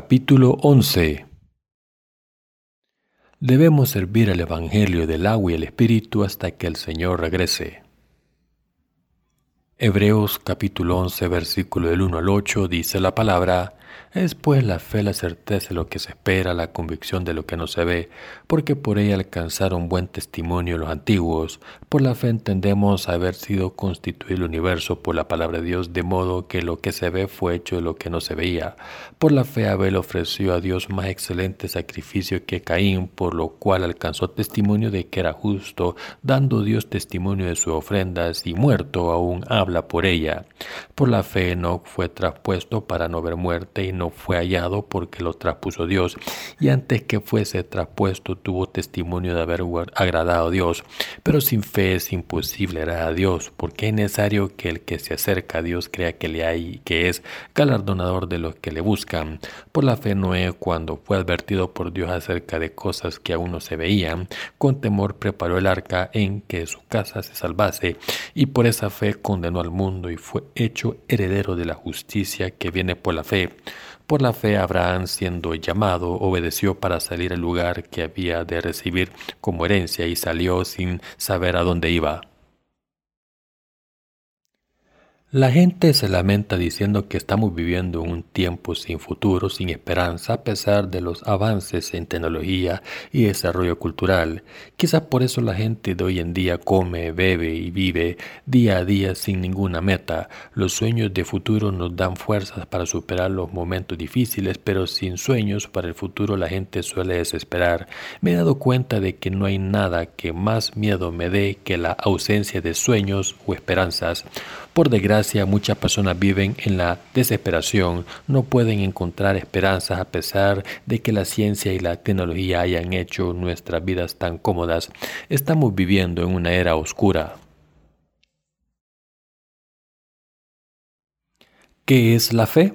Capítulo 11 Debemos servir al Evangelio del agua y el Espíritu hasta que el Señor regrese. Hebreos capítulo 11 versículo del 1 al 8 dice la palabra, es pues la fe la certeza de lo que se espera, la convicción de lo que no se ve, porque por ella alcanzaron buen testimonio los antiguos. Por la fe entendemos haber sido constituido el universo por la palabra de Dios, de modo que lo que se ve fue hecho de lo que no se veía. Por la fe Abel ofreció a Dios más excelente sacrificio que Caín, por lo cual alcanzó testimonio de que era justo, dando Dios testimonio de sus ofrendas, y muerto aún habla por ella. Por la fe Enoch fue traspuesto para no ver muerte no fue hallado porque lo traspuso Dios, y antes que fuese traspuesto tuvo testimonio de haber agradado a Dios. Pero sin fe es imposible agradar a Dios, porque es necesario que el que se acerca a Dios crea que le hay, que es galardonador de los que le buscan. Por la fe Noé, cuando fue advertido por Dios acerca de cosas que aún no se veían, con temor preparó el arca en que su casa se salvase, y por esa fe condenó al mundo y fue hecho heredero de la justicia que viene por la fe. Por la fe Abraham, siendo llamado, obedeció para salir al lugar que había de recibir como herencia y salió sin saber a dónde iba. La gente se lamenta diciendo que estamos viviendo un tiempo sin futuro, sin esperanza, a pesar de los avances en tecnología y desarrollo cultural. Quizás por eso la gente de hoy en día come, bebe y vive día a día sin ninguna meta. Los sueños de futuro nos dan fuerzas para superar los momentos difíciles, pero sin sueños para el futuro la gente suele desesperar. Me he dado cuenta de que no hay nada que más miedo me dé que la ausencia de sueños o esperanzas. Por desgracia, muchas personas viven en la desesperación, no pueden encontrar esperanzas a pesar de que la ciencia y la tecnología hayan hecho nuestras vidas tan cómodas. Estamos viviendo en una era oscura. ¿Qué es la fe?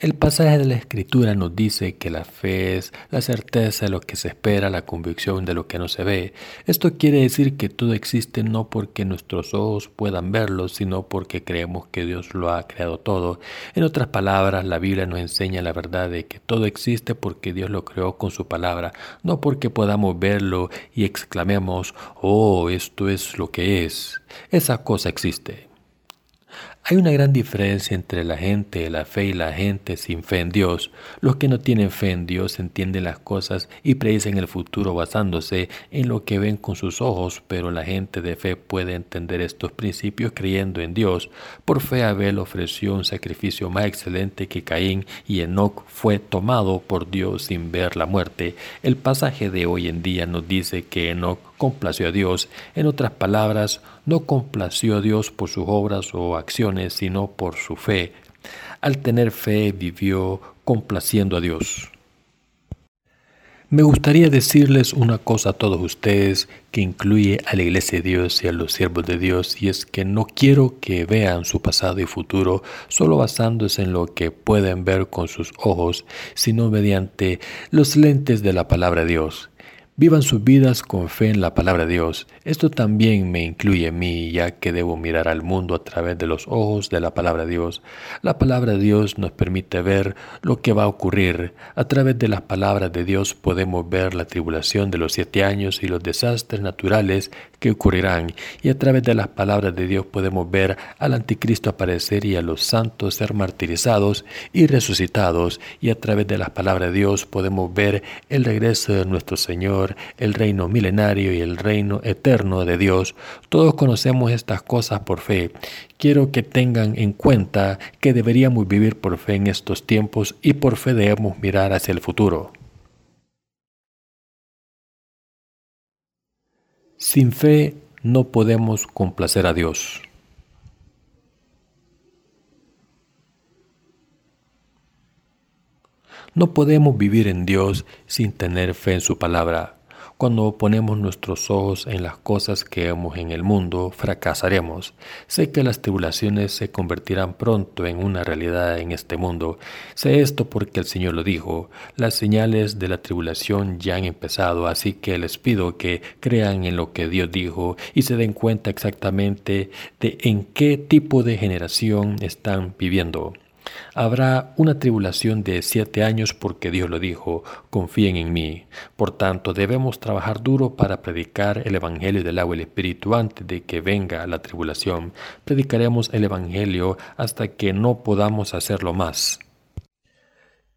El pasaje de la Escritura nos dice que la fe es la certeza de lo que se espera, la convicción de lo que no se ve. Esto quiere decir que todo existe no porque nuestros ojos puedan verlo, sino porque creemos que Dios lo ha creado todo. En otras palabras, la Biblia nos enseña la verdad de que todo existe porque Dios lo creó con su palabra, no porque podamos verlo y exclamemos, oh, esto es lo que es. Esa cosa existe. Hay una gran diferencia entre la gente de la fe y la gente sin fe en Dios. Los que no tienen fe en Dios entienden las cosas y predicen el futuro basándose en lo que ven con sus ojos, pero la gente de fe puede entender estos principios creyendo en Dios. Por fe Abel ofreció un sacrificio más excelente que Caín y Enoch fue tomado por Dios sin ver la muerte. El pasaje de hoy en día nos dice que Enoch complació a Dios. En otras palabras, no complació a Dios por sus obras o acciones, sino por su fe. Al tener fe vivió complaciendo a Dios. Me gustaría decirles una cosa a todos ustedes que incluye a la Iglesia de Dios y a los siervos de Dios, y es que no quiero que vean su pasado y futuro solo basándose en lo que pueden ver con sus ojos, sino mediante los lentes de la palabra de Dios. Vivan sus vidas con fe en la palabra de Dios. Esto también me incluye a mí, ya que debo mirar al mundo a través de los ojos de la palabra de Dios. La palabra de Dios nos permite ver lo que va a ocurrir. A través de las palabras de Dios podemos ver la tribulación de los siete años y los desastres naturales que ocurrirán. Y a través de las palabras de Dios podemos ver al anticristo aparecer y a los santos ser martirizados y resucitados. Y a través de las palabras de Dios podemos ver el regreso de nuestro Señor el reino milenario y el reino eterno de Dios. Todos conocemos estas cosas por fe. Quiero que tengan en cuenta que deberíamos vivir por fe en estos tiempos y por fe debemos mirar hacia el futuro. Sin fe no podemos complacer a Dios. No podemos vivir en Dios sin tener fe en su palabra. Cuando ponemos nuestros ojos en las cosas que vemos en el mundo, fracasaremos. Sé que las tribulaciones se convertirán pronto en una realidad en este mundo. Sé esto porque el Señor lo dijo. Las señales de la tribulación ya han empezado, así que les pido que crean en lo que Dios dijo y se den cuenta exactamente de en qué tipo de generación están viviendo. Habrá una tribulación de siete años porque Dios lo dijo, confíen en mí. Por tanto, debemos trabajar duro para predicar el Evangelio del agua y el Espíritu antes de que venga la tribulación. Predicaremos el Evangelio hasta que no podamos hacerlo más.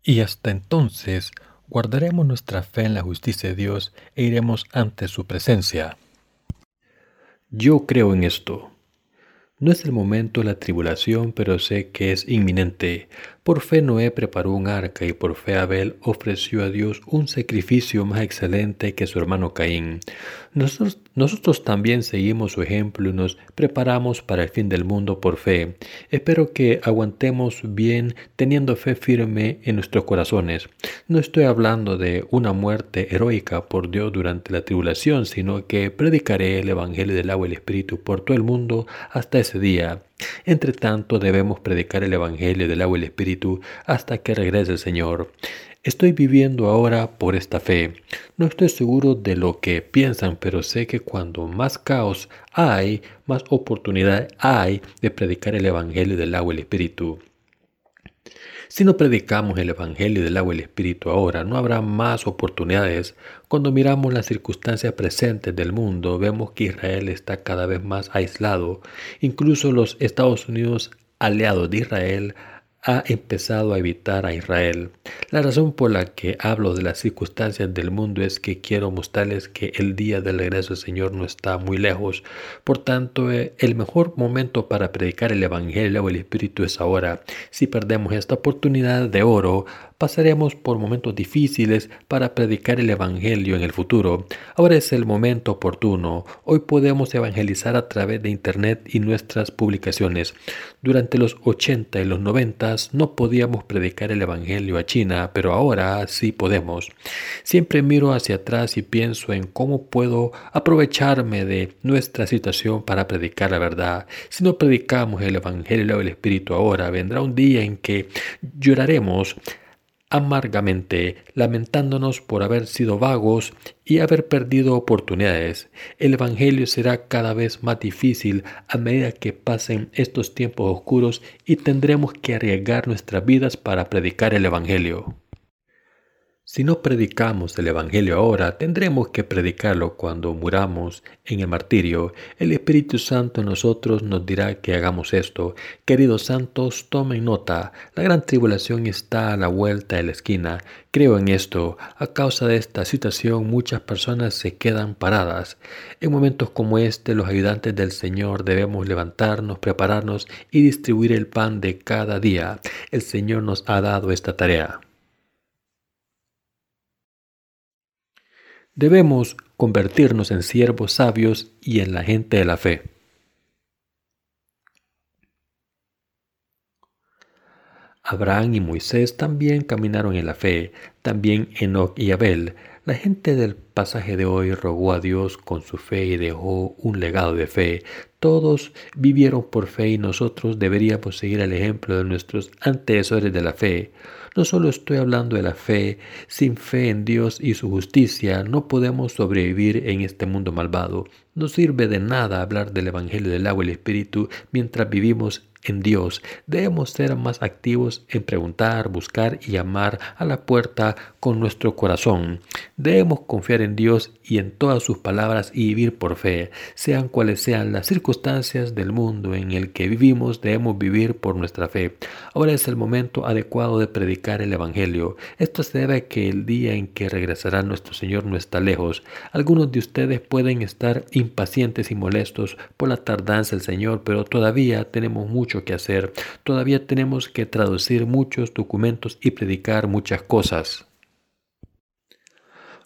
Y hasta entonces guardaremos nuestra fe en la justicia de Dios e iremos ante su presencia. Yo creo en esto. No es el momento de la tribulación, pero sé que es inminente. Por fe Noé preparó un arca y por fe Abel ofreció a Dios un sacrificio más excelente que su hermano Caín. Nosotros, también seguimos su ejemplo y nos preparamos para el fin del mundo por fe. Espero que aguantemos bien teniendo fe firme en nuestros corazones. No estoy hablando de una muerte heroica por Dios durante la tribulación, sino que predicaré el Evangelio del agua y el Espíritu por todo el mundo hasta ese día. Entre tanto, debemos predicar el Evangelio del agua y el Espíritu hasta que regrese el Señor. Estoy viviendo ahora por esta fe. No estoy seguro de lo que piensan, pero sé que cuando más caos hay, más oportunidad hay de predicar el Evangelio del agua y el Espíritu. Si no predicamos el Evangelio del agua y el Espíritu ahora, no habrá más oportunidades. Cuando miramos las circunstancias presentes del mundo, vemos que Israel está cada vez más aislado. Incluso los Estados Unidos, aliados de Israel, ha empezado a evitar a Israel. La razón por la que hablo de las circunstancias del mundo es que quiero mostrarles que el día del regreso del Señor no está muy lejos. Por tanto, eh, el mejor momento para predicar el Evangelio o el Espíritu es ahora. Si perdemos esta oportunidad de oro, pasaremos por momentos difíciles para predicar el Evangelio en el futuro. Ahora es el momento oportuno. Hoy podemos evangelizar a través de Internet y nuestras publicaciones. Durante los 80 y los 90 no podíamos predicar el Evangelio a China, pero ahora sí podemos. Siempre miro hacia atrás y pienso en cómo puedo aprovecharme de nuestra situación para predicar la verdad. Si no predicamos el Evangelio del Espíritu ahora, vendrá un día en que lloraremos amargamente, lamentándonos por haber sido vagos y haber perdido oportunidades. El Evangelio será cada vez más difícil a medida que pasen estos tiempos oscuros y tendremos que arriesgar nuestras vidas para predicar el Evangelio. Si no predicamos el Evangelio ahora, tendremos que predicarlo cuando muramos en el martirio. El Espíritu Santo en nosotros nos dirá que hagamos esto. Queridos santos, tomen nota. La gran tribulación está a la vuelta de la esquina. Creo en esto. A causa de esta situación, muchas personas se quedan paradas. En momentos como este, los ayudantes del Señor debemos levantarnos, prepararnos y distribuir el pan de cada día. El Señor nos ha dado esta tarea. Debemos convertirnos en siervos sabios y en la gente de la fe. Abraham y Moisés también caminaron en la fe, también Enoch y Abel. La gente del pasaje de hoy rogó a Dios con su fe y dejó un legado de fe. Todos vivieron por fe y nosotros deberíamos seguir el ejemplo de nuestros antecesores de la fe. No solo estoy hablando de la fe, sin fe en Dios y su justicia no podemos sobrevivir en este mundo malvado. No sirve de nada hablar del Evangelio del agua y el Espíritu mientras vivimos en Dios. Debemos ser más activos en preguntar, buscar y llamar a la puerta con nuestro corazón. Debemos confiar en Dios y en todas sus palabras y vivir por fe. Sean cuales sean las circunstancias del mundo en el que vivimos, debemos vivir por nuestra fe. Ahora es el momento adecuado de predicar el Evangelio. Esto se debe a que el día en que regresará nuestro Señor no está lejos. Algunos de ustedes pueden estar impacientes y molestos por la tardanza del Señor, pero todavía tenemos mucho que hacer. Todavía tenemos que traducir muchos documentos y predicar muchas cosas.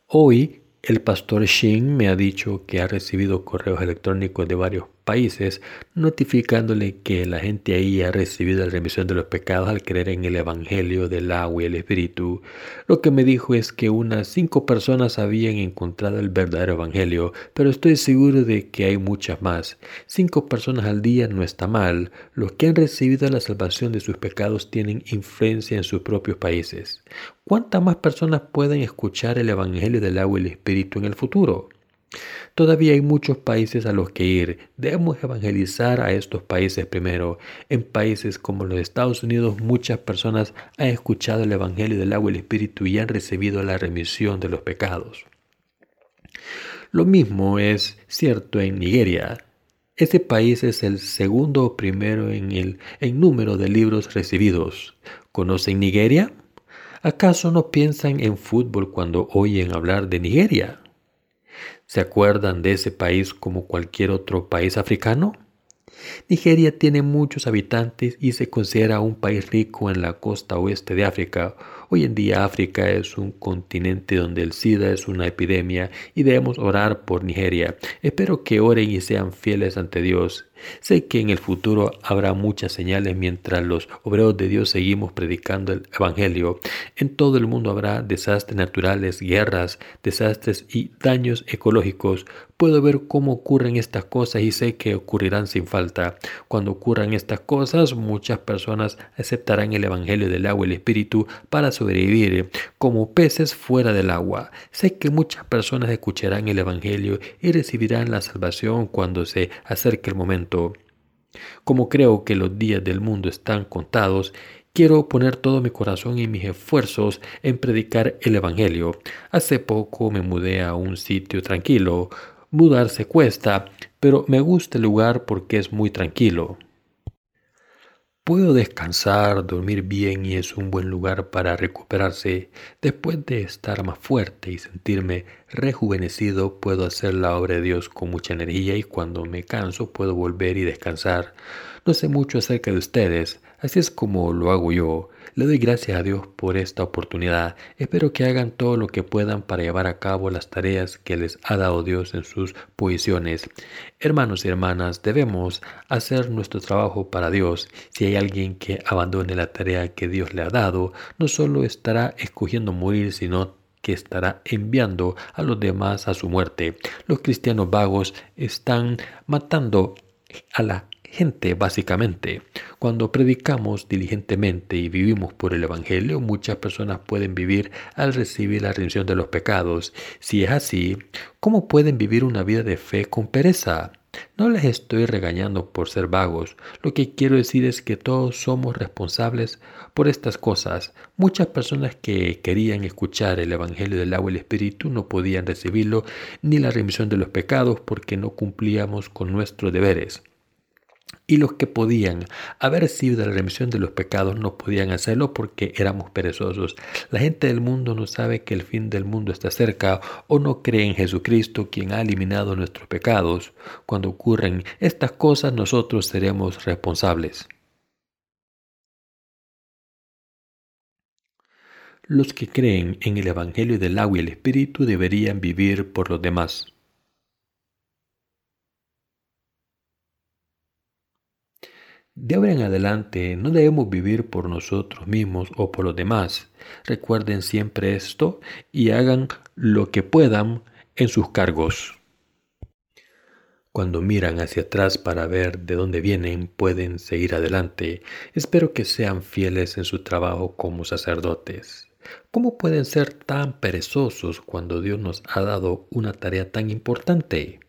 Hoy el pastor Shin me ha dicho que ha recibido correos electrónicos de varios países, notificándole que la gente ahí ha recibido la remisión de los pecados al creer en el Evangelio del agua y el Espíritu. Lo que me dijo es que unas cinco personas habían encontrado el verdadero Evangelio, pero estoy seguro de que hay muchas más. Cinco personas al día no está mal. Los que han recibido la salvación de sus pecados tienen influencia en sus propios países. ¿Cuántas más personas pueden escuchar el Evangelio del agua y el Espíritu en el futuro? Todavía hay muchos países a los que ir. Debemos evangelizar a estos países primero. En países como los Estados Unidos muchas personas han escuchado el Evangelio del agua y el Espíritu y han recibido la remisión de los pecados. Lo mismo es cierto en Nigeria. Este país es el segundo o primero en el en número de libros recibidos. ¿Conocen Nigeria? ¿Acaso no piensan en fútbol cuando oyen hablar de Nigeria? ¿Se acuerdan de ese país como cualquier otro país africano? Nigeria tiene muchos habitantes y se considera un país rico en la costa oeste de África. Hoy en día África es un continente donde el SIDA es una epidemia y debemos orar por Nigeria. Espero que oren y sean fieles ante Dios. Sé que en el futuro habrá muchas señales mientras los obreros de Dios seguimos predicando el Evangelio. En todo el mundo habrá desastres naturales, guerras, desastres y daños ecológicos. Puedo ver cómo ocurren estas cosas y sé que ocurrirán sin falta. Cuando ocurran estas cosas, muchas personas aceptarán el Evangelio del agua y el Espíritu para sobrevivir como peces fuera del agua. Sé que muchas personas escucharán el Evangelio y recibirán la salvación cuando se acerque el momento. Como creo que los días del mundo están contados, quiero poner todo mi corazón y mis esfuerzos en predicar el Evangelio. Hace poco me mudé a un sitio tranquilo. Mudarse cuesta, pero me gusta el lugar porque es muy tranquilo. Puedo descansar, dormir bien y es un buen lugar para recuperarse. Después de estar más fuerte y sentirme rejuvenecido, puedo hacer la obra de Dios con mucha energía y cuando me canso puedo volver y descansar. No sé mucho acerca de ustedes, así es como lo hago yo. Le doy gracias a Dios por esta oportunidad. Espero que hagan todo lo que puedan para llevar a cabo las tareas que les ha dado Dios en sus posiciones. Hermanos y hermanas, debemos hacer nuestro trabajo para Dios. Si hay alguien que abandone la tarea que Dios le ha dado, no solo estará escogiendo morir, sino que estará enviando a los demás a su muerte. Los cristianos vagos están matando a la gente básicamente. Cuando predicamos diligentemente y vivimos por el Evangelio, muchas personas pueden vivir al recibir la remisión de los pecados. Si es así, ¿cómo pueden vivir una vida de fe con pereza? No les estoy regañando por ser vagos. Lo que quiero decir es que todos somos responsables por estas cosas. Muchas personas que querían escuchar el Evangelio del agua y el Espíritu no podían recibirlo ni la remisión de los pecados porque no cumplíamos con nuestros deberes. Y los que podían haber recibido la remisión de los pecados no podían hacerlo porque éramos perezosos. La gente del mundo no sabe que el fin del mundo está cerca o no cree en Jesucristo quien ha eliminado nuestros pecados. Cuando ocurren estas cosas nosotros seremos responsables. Los que creen en el Evangelio del agua y el Espíritu deberían vivir por los demás. De ahora en adelante no debemos vivir por nosotros mismos o por los demás. Recuerden siempre esto y hagan lo que puedan en sus cargos. Cuando miran hacia atrás para ver de dónde vienen, pueden seguir adelante. Espero que sean fieles en su trabajo como sacerdotes. ¿Cómo pueden ser tan perezosos cuando Dios nos ha dado una tarea tan importante?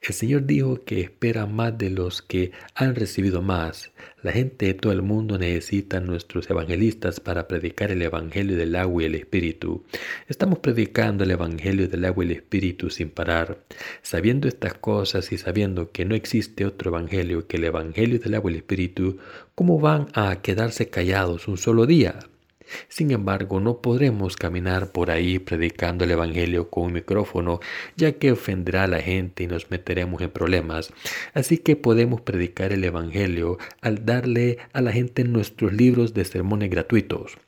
El Señor dijo que espera más de los que han recibido más. La gente de todo el mundo necesita nuestros evangelistas para predicar el Evangelio del agua y el Espíritu. Estamos predicando el Evangelio del agua y el Espíritu sin parar. Sabiendo estas cosas y sabiendo que no existe otro Evangelio que el Evangelio del agua y el Espíritu, ¿cómo van a quedarse callados un solo día? Sin embargo, no podremos caminar por ahí predicando el Evangelio con un micrófono, ya que ofenderá a la gente y nos meteremos en problemas. Así que podemos predicar el Evangelio al darle a la gente nuestros libros de sermones gratuitos.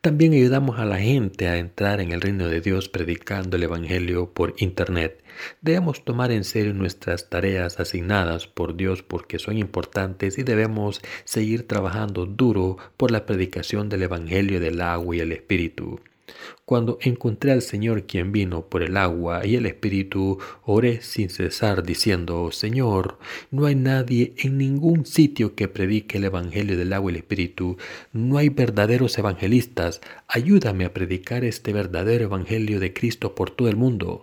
También ayudamos a la gente a entrar en el reino de Dios predicando el Evangelio por Internet. Debemos tomar en serio nuestras tareas asignadas por Dios porque son importantes y debemos seguir trabajando duro por la predicación del Evangelio del agua y el Espíritu. Cuando encontré al Señor quien vino por el agua y el Espíritu, oré sin cesar diciendo, Señor, no hay nadie en ningún sitio que predique el Evangelio del agua y el Espíritu, no hay verdaderos evangelistas, ayúdame a predicar este verdadero Evangelio de Cristo por todo el mundo.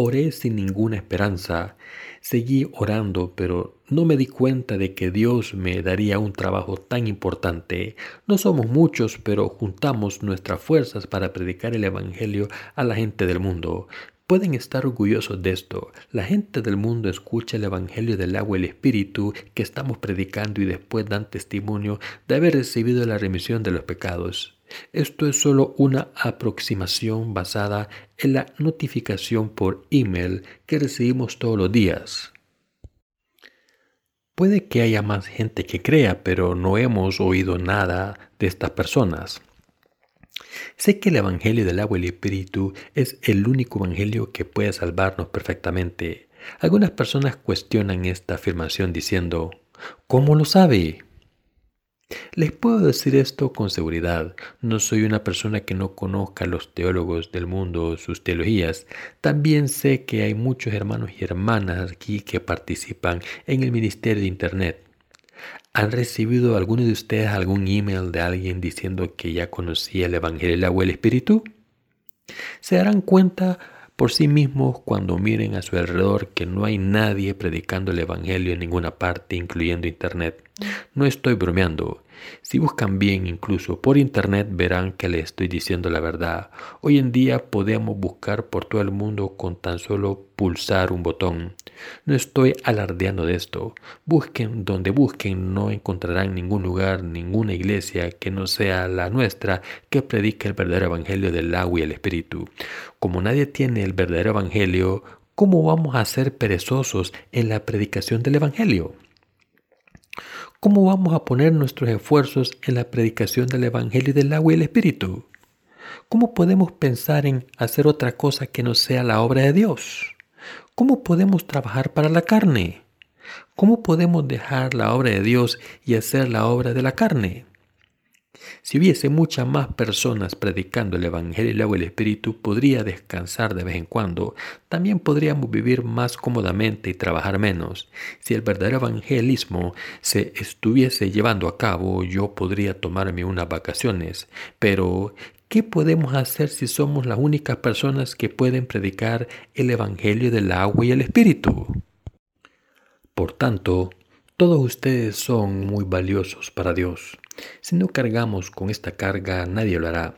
Oré sin ninguna esperanza, seguí orando, pero no me di cuenta de que Dios me daría un trabajo tan importante. No somos muchos, pero juntamos nuestras fuerzas para predicar el Evangelio a la gente del mundo. Pueden estar orgullosos de esto. La gente del mundo escucha el Evangelio del agua y el Espíritu que estamos predicando y después dan testimonio de haber recibido la remisión de los pecados. Esto es solo una aproximación basada en la notificación por email que recibimos todos los días. Puede que haya más gente que crea, pero no hemos oído nada de estas personas. Sé que el Evangelio del agua y el Espíritu es el único Evangelio que puede salvarnos perfectamente. Algunas personas cuestionan esta afirmación diciendo, ¿cómo lo sabe? Les puedo decir esto con seguridad. No soy una persona que no conozca a los teólogos del mundo, sus teologías. También sé que hay muchos hermanos y hermanas aquí que participan en el ministerio de Internet. ¿Han recibido alguno de ustedes algún email de alguien diciendo que ya conocía el Evangelio y el Espíritu? Se darán cuenta por sí mismos cuando miren a su alrededor que no hay nadie predicando el Evangelio en ninguna parte, incluyendo Internet. No estoy bromeando. Si buscan bien incluso por internet verán que les estoy diciendo la verdad. Hoy en día podemos buscar por todo el mundo con tan solo pulsar un botón. No estoy alardeando de esto. Busquen donde busquen, no encontrarán ningún lugar, ninguna iglesia que no sea la nuestra que predique el verdadero evangelio del agua y el espíritu. Como nadie tiene el verdadero evangelio, ¿cómo vamos a ser perezosos en la predicación del evangelio? ¿Cómo vamos a poner nuestros esfuerzos en la predicación del Evangelio del agua y el Espíritu? ¿Cómo podemos pensar en hacer otra cosa que no sea la obra de Dios? ¿Cómo podemos trabajar para la carne? ¿Cómo podemos dejar la obra de Dios y hacer la obra de la carne? Si hubiese muchas más personas predicando el Evangelio y el agua el Espíritu, podría descansar de vez en cuando. También podríamos vivir más cómodamente y trabajar menos. Si el verdadero evangelismo se estuviese llevando a cabo, yo podría tomarme unas vacaciones. Pero, ¿qué podemos hacer si somos las únicas personas que pueden predicar el Evangelio del agua y el Espíritu? Por tanto, todos ustedes son muy valiosos para Dios. Si no cargamos con esta carga, nadie lo hará.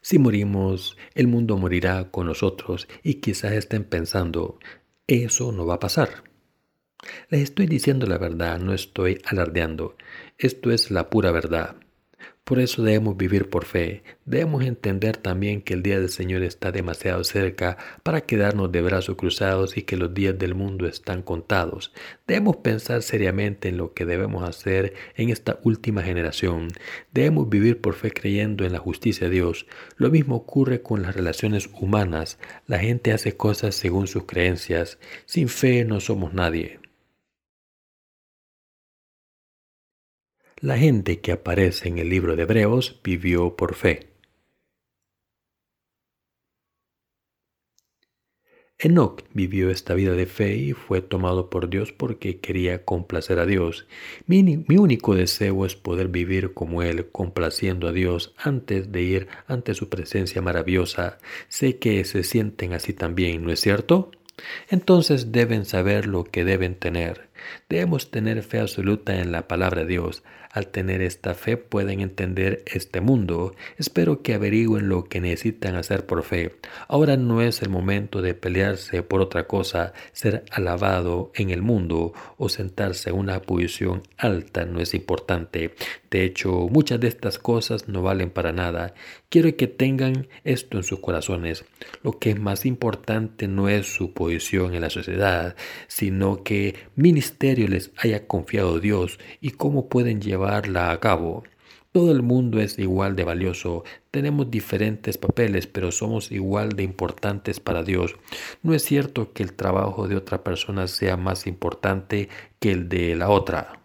Si morimos, el mundo morirá con nosotros y quizás estén pensando, eso no va a pasar. Les estoy diciendo la verdad, no estoy alardeando. Esto es la pura verdad. Por eso debemos vivir por fe. Debemos entender también que el día del Señor está demasiado cerca para quedarnos de brazos cruzados y que los días del mundo están contados. Debemos pensar seriamente en lo que debemos hacer en esta última generación. Debemos vivir por fe creyendo en la justicia de Dios. Lo mismo ocurre con las relaciones humanas. La gente hace cosas según sus creencias. Sin fe no somos nadie. La gente que aparece en el libro de Hebreos vivió por fe. Enoch vivió esta vida de fe y fue tomado por Dios porque quería complacer a Dios. Mi, mi, único deseo es poder vivir como Él, complaciendo a Dios antes de ir ante su presencia maravillosa. Sé que se sienten así también, ¿no es cierto? Entonces deben saber lo que deben tener. Debemos tener fe absoluta en la palabra de Dios. Al tener esta fe pueden entender este mundo. Espero que averigüen lo que necesitan hacer por fe. Ahora no es el momento de pelearse por otra cosa, ser alabado en el mundo o sentarse en una posición alta no es importante. De hecho, muchas de estas cosas no valen para nada. Quiero que tengan esto en sus corazones. Lo que es más importante no es su posición en la sociedad, sino que ministerio les haya confiado Dios y cómo pueden llevarla a cabo. Todo el mundo es igual de valioso. Tenemos diferentes papeles, pero somos igual de importantes para Dios. No es cierto que el trabajo de otra persona sea más importante que el de la otra.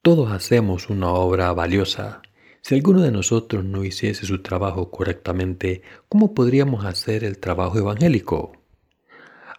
Todos hacemos una obra valiosa. Si alguno de nosotros no hiciese su trabajo correctamente, ¿cómo podríamos hacer el trabajo evangélico?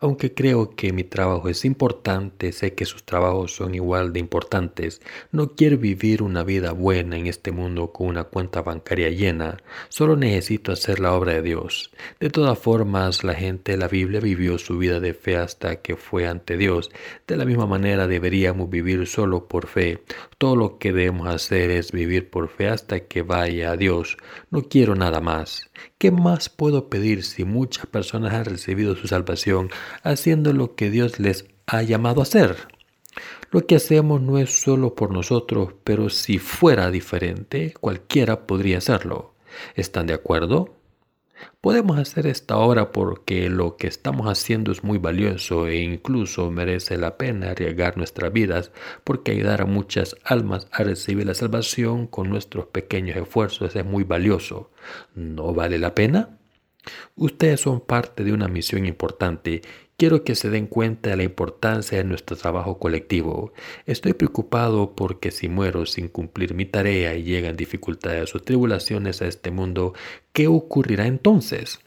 Aunque creo que mi trabajo es importante, sé que sus trabajos son igual de importantes. No quiero vivir una vida buena en este mundo con una cuenta bancaria llena. Solo necesito hacer la obra de Dios. De todas formas, la gente de la Biblia vivió su vida de fe hasta que fue ante Dios. De la misma manera deberíamos vivir solo por fe. Todo lo que debemos hacer es vivir por fe hasta que vaya a Dios. No quiero nada más. ¿Qué más puedo pedir si muchas personas han recibido su salvación haciendo lo que Dios les ha llamado a hacer? Lo que hacemos no es solo por nosotros, pero si fuera diferente, cualquiera podría hacerlo. ¿Están de acuerdo? Podemos hacer esta obra porque lo que estamos haciendo es muy valioso e incluso merece la pena arriesgar nuestras vidas porque ayudar a muchas almas a recibir la salvación con nuestros pequeños esfuerzos es muy valioso. ¿No vale la pena? Ustedes son parte de una misión importante Quiero que se den cuenta de la importancia de nuestro trabajo colectivo. Estoy preocupado porque si muero sin cumplir mi tarea y llegan dificultades o tribulaciones a este mundo, ¿qué ocurrirá entonces?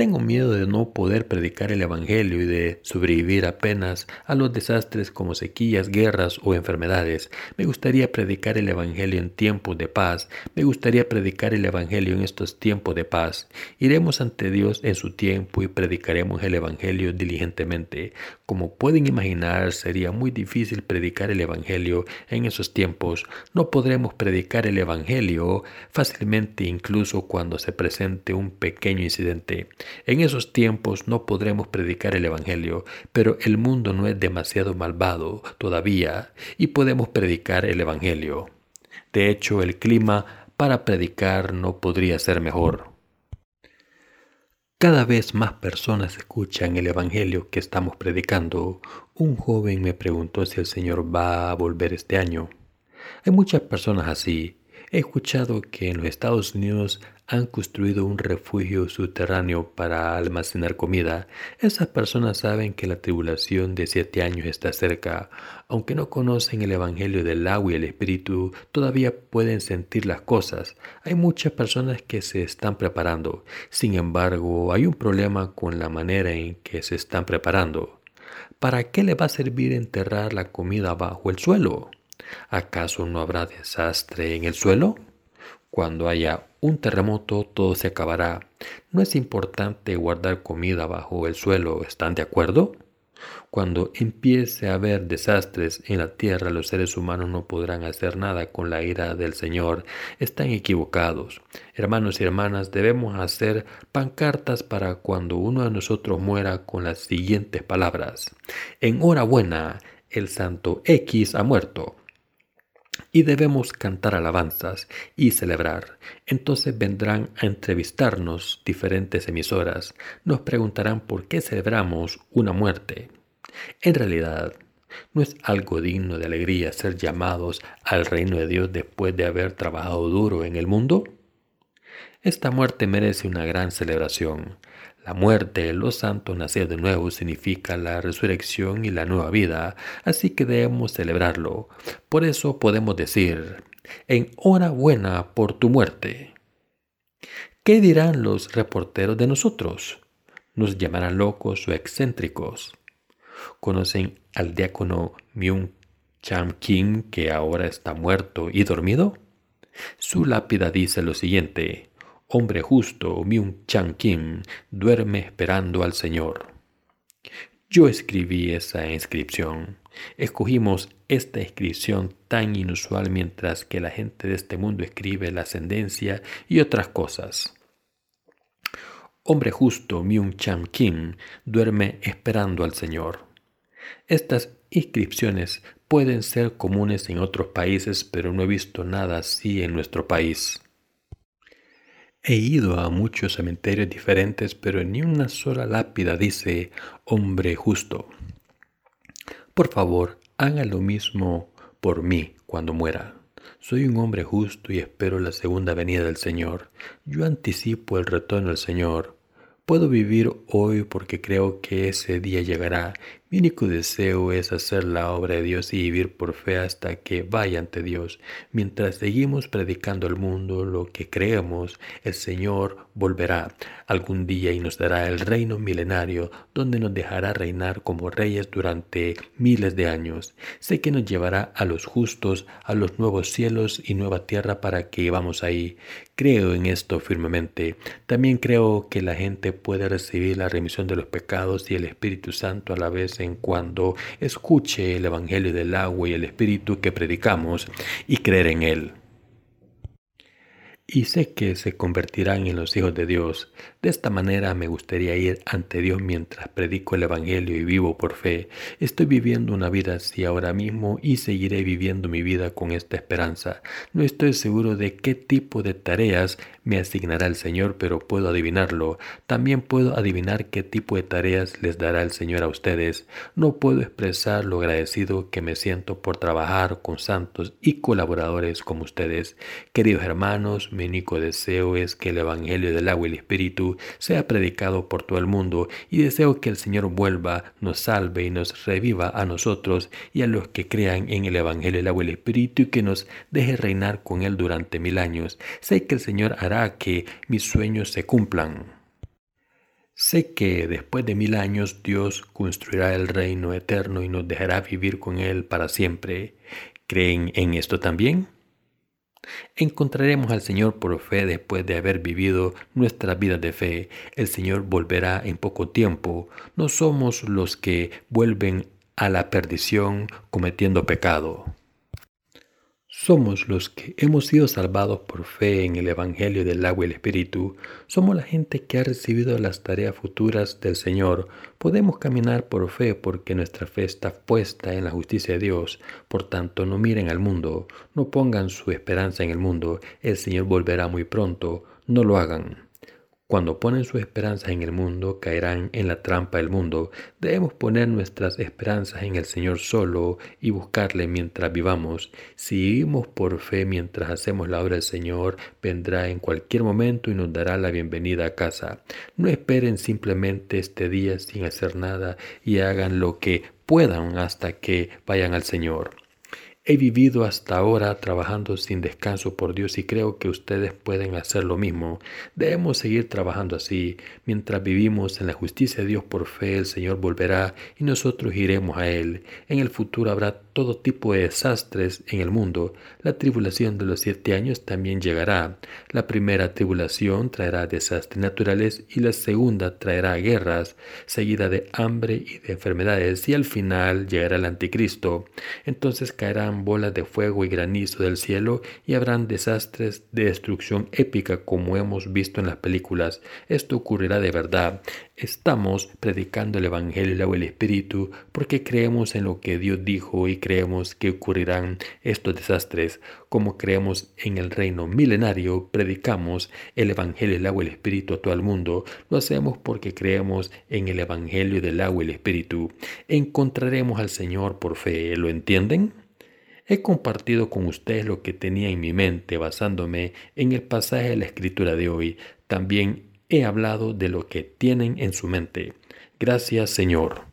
Tengo miedo de no poder predicar el Evangelio y de sobrevivir apenas a los desastres como sequías, guerras o enfermedades. Me gustaría predicar el Evangelio en tiempos de paz. Me gustaría predicar el Evangelio en estos tiempos de paz. Iremos ante Dios en su tiempo y predicaremos el Evangelio diligentemente. Como pueden imaginar, sería muy difícil predicar el Evangelio en esos tiempos. No podremos predicar el Evangelio fácilmente incluso cuando se presente un pequeño incidente. En esos tiempos no podremos predicar el Evangelio, pero el mundo no es demasiado malvado todavía y podemos predicar el Evangelio. De hecho, el clima para predicar no podría ser mejor. Cada vez más personas escuchan el Evangelio que estamos predicando. Un joven me preguntó si el Señor va a volver este año. Hay muchas personas así. He escuchado que en los Estados Unidos han construido un refugio subterráneo para almacenar comida. Esas personas saben que la tribulación de siete años está cerca. Aunque no conocen el Evangelio del agua y el Espíritu, todavía pueden sentir las cosas. Hay muchas personas que se están preparando. Sin embargo, hay un problema con la manera en que se están preparando. ¿Para qué le va a servir enterrar la comida bajo el suelo? ¿Acaso no habrá desastre en el suelo? Cuando haya un terremoto todo se acabará. No es importante guardar comida bajo el suelo, ¿están de acuerdo? Cuando empiece a haber desastres en la tierra, los seres humanos no podrán hacer nada con la ira del Señor. Están equivocados. Hermanos y hermanas, debemos hacer pancartas para cuando uno de nosotros muera con las siguientes palabras. Enhorabuena, el santo X ha muerto y debemos cantar alabanzas y celebrar. Entonces vendrán a entrevistarnos diferentes emisoras. Nos preguntarán por qué celebramos una muerte. En realidad, ¿no es algo digno de alegría ser llamados al reino de Dios después de haber trabajado duro en el mundo? Esta muerte merece una gran celebración. La muerte de los santos nacer de nuevo significa la resurrección y la nueva vida, así que debemos celebrarlo. Por eso podemos decir, enhorabuena por tu muerte. ¿Qué dirán los reporteros de nosotros? ¿Nos llamarán locos o excéntricos? ¿Conocen al diácono Myung Cham Kim que ahora está muerto y dormido? Su lápida dice lo siguiente, hombre justo, Myung Chang Kim, duerme esperando al Señor. Yo escribí esa inscripción. Escogimos esta inscripción tan inusual mientras que la gente de este mundo escribe la ascendencia y otras cosas. Hombre justo, Myung Chang Kim, duerme esperando al Señor. Estas inscripciones pueden ser comunes en otros países, pero no he visto nada así en nuestro país. He ido a muchos cementerios diferentes, pero ni una sola lápida dice hombre justo. Por favor, haga lo mismo por mí cuando muera. Soy un hombre justo y espero la segunda venida del Señor. Yo anticipo el retorno del Señor. Puedo vivir hoy porque creo que ese día llegará mi único deseo es hacer la obra de Dios y vivir por fe hasta que vaya ante Dios. Mientras seguimos predicando al mundo lo que creemos, el Señor volverá algún día y nos dará el reino milenario donde nos dejará reinar como reyes durante miles de años. Sé que nos llevará a los justos a los nuevos cielos y nueva tierra para que vamos ahí. Creo en esto firmemente. También creo que la gente puede recibir la remisión de los pecados y el Espíritu Santo a la vez cuando escuche el Evangelio del agua y el Espíritu que predicamos y creer en él y sé que se convertirán en los hijos de Dios. De esta manera me gustaría ir ante Dios mientras predico el Evangelio y vivo por fe. Estoy viviendo una vida así ahora mismo y seguiré viviendo mi vida con esta esperanza. No estoy seguro de qué tipo de tareas me asignará el Señor, pero puedo adivinarlo. También puedo adivinar qué tipo de tareas les dará el Señor a ustedes. No puedo expresar lo agradecido que me siento por trabajar con santos y colaboradores como ustedes. Queridos hermanos, mi único deseo es que el Evangelio del agua y el Espíritu sea predicado por todo el mundo y deseo que el Señor vuelva, nos salve y nos reviva a nosotros y a los que crean en el Evangelio del agua y el Espíritu y que nos deje reinar con Él durante mil años. Sé que el Señor hará que mis sueños se cumplan. Sé que después de mil años Dios construirá el reino eterno y nos dejará vivir con Él para siempre. ¿Creen en esto también? Encontraremos al Señor por fe después de haber vivido nuestra vida de fe. El Señor volverá en poco tiempo. No somos los que vuelven a la perdición cometiendo pecado. Somos los que hemos sido salvados por fe en el Evangelio del agua y el Espíritu. Somos la gente que ha recibido las tareas futuras del Señor. Podemos caminar por fe porque nuestra fe está puesta en la justicia de Dios. Por tanto, no miren al mundo, no pongan su esperanza en el mundo. El Señor volverá muy pronto. No lo hagan. Cuando ponen sus esperanzas en el mundo, caerán en la trampa del mundo. Debemos poner nuestras esperanzas en el Señor solo y buscarle mientras vivamos. Si vivimos por fe mientras hacemos la obra del Señor, vendrá en cualquier momento y nos dará la bienvenida a casa. No esperen simplemente este día sin hacer nada y hagan lo que puedan hasta que vayan al Señor. He vivido hasta ahora trabajando sin descanso por Dios y creo que ustedes pueden hacer lo mismo. Debemos seguir trabajando así. Mientras vivimos en la justicia de Dios por fe, el Señor volverá y nosotros iremos a Él. En el futuro habrá todo tipo de desastres en el mundo. La tribulación de los siete años también llegará. La primera tribulación traerá desastres naturales y la segunda traerá guerras, seguida de hambre y de enfermedades y al final llegará el anticristo. Entonces caerán bolas de fuego y granizo del cielo y habrán desastres de destrucción épica como hemos visto en las películas. Esto ocurrirá de verdad. Estamos predicando el Evangelio y el Espíritu porque creemos en lo que Dios dijo y creemos que ocurrirán estos desastres. Como creemos en el reino milenario, predicamos el Evangelio del agua y el Espíritu a todo el mundo. Lo hacemos porque creemos en el Evangelio del agua y el Espíritu. Encontraremos al Señor por fe. ¿Lo entienden? He compartido con ustedes lo que tenía en mi mente basándome en el pasaje de la escritura de hoy. También he hablado de lo que tienen en su mente. Gracias Señor.